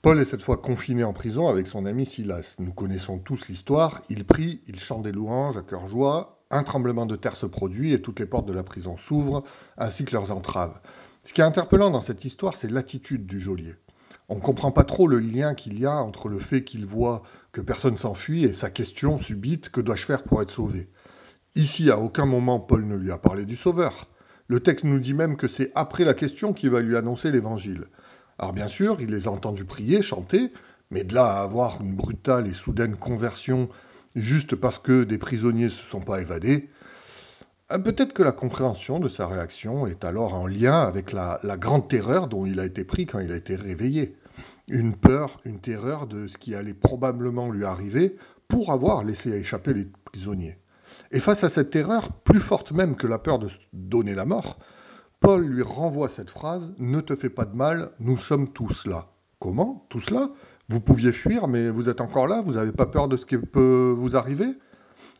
Paul est cette fois confiné en prison avec son ami Silas. Nous connaissons tous l'histoire. Il prie, il chante des louanges à cœur joie. Un tremblement de terre se produit et toutes les portes de la prison s'ouvrent, ainsi que leurs entraves. Ce qui est interpellant dans cette histoire, c'est l'attitude du geôlier. On ne comprend pas trop le lien qu'il y a entre le fait qu'il voit que personne s'enfuit et sa question subite que dois-je faire pour être sauvé? Ici, à aucun moment, Paul ne lui a parlé du Sauveur. Le texte nous dit même que c'est après la question qu'il va lui annoncer l'évangile. Alors bien sûr, il les a entendus prier, chanter, mais de là à avoir une brutale et soudaine conversion juste parce que des prisonniers ne se sont pas évadés, euh, peut-être que la compréhension de sa réaction est alors en lien avec la, la, grande terreur dont il a été pris quand il a été réveillé. Une peur, une terreur de ce qui allait probablement lui arriver pour avoir laissé échapper les prisonniers. Et face à cette terreur, plus forte même que la peur de donner la mort, Paul lui renvoie cette phrase Ne te fais pas de mal, nous sommes tous là. Comment? Tous là? Vous pouviez fuir, mais vous êtes encore là Vous n'avez pas peur de ce qui peut vous arriver?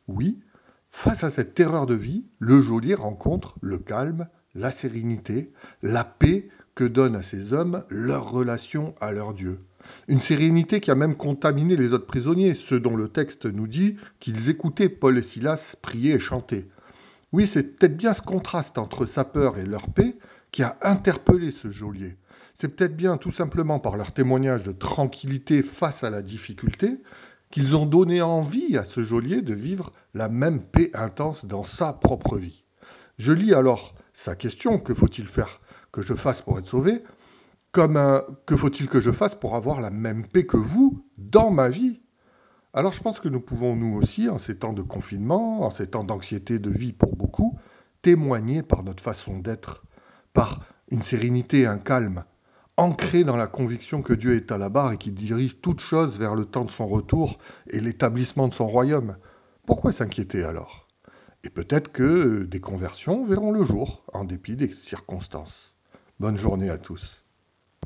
Oui, face à cette terreur de vie, le geôlier rencontre le calme, la sérénité, la paix que donnent à ces hommes leur relation à leur Dieu. Une sérénité qui a même contaminé les autres prisonniers, ceux dont le texte nous dit qu'ils écoutaient Paul et Silas prier et chanter. Oui, c'est peut-être bien ce contraste entre sa peur et leur paix qui a interpellé ce geôlier. C'est peut-être bien tout simplement par leur témoignage de tranquillité face à la difficulté qu'ils ont donné envie à ce geôlier de vivre la même paix intense dans sa propre vie. Je lis alors sa question, que faut-il faire que je fasse pour être sauvé, comme un que faut-il que je fasse pour avoir la même paix que vous dans ma vie alors je pense que nous pouvons nous aussi, en ces temps de confinement, en ces temps d'anxiété de vie pour beaucoup, témoigner par notre façon d'être, par une sérénité, un calme, ancré dans la conviction que Dieu est à la barre et qu'il dirige toutes choses vers le temps de son retour et l'établissement de son royaume. Pourquoi s'inquiéter alors? Et peut-être que des conversions verront le jour, en dépit des circonstances. Bonne journée à tous.